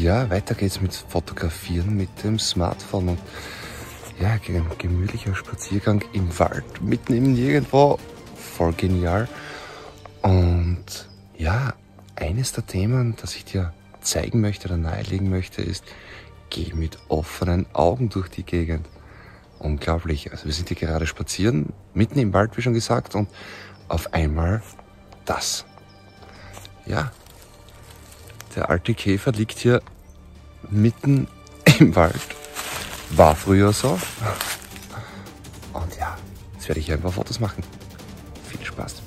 Ja, weiter geht's mit Fotografieren mit dem Smartphone. Und ja, ein gemütlicher Spaziergang im Wald, mitten im Nirgendwo. Voll genial. Und ja, eines der Themen, das ich dir zeigen möchte oder nahelegen möchte, ist, geh mit offenen Augen durch die Gegend. Unglaublich. Also wir sind hier gerade spazieren, mitten im Wald, wie schon gesagt, und auf einmal das. Ja, der alte Käfer liegt hier mitten im Wald. War früher so. Und ja, jetzt werde ich hier ein paar Fotos machen. Viel Spaß.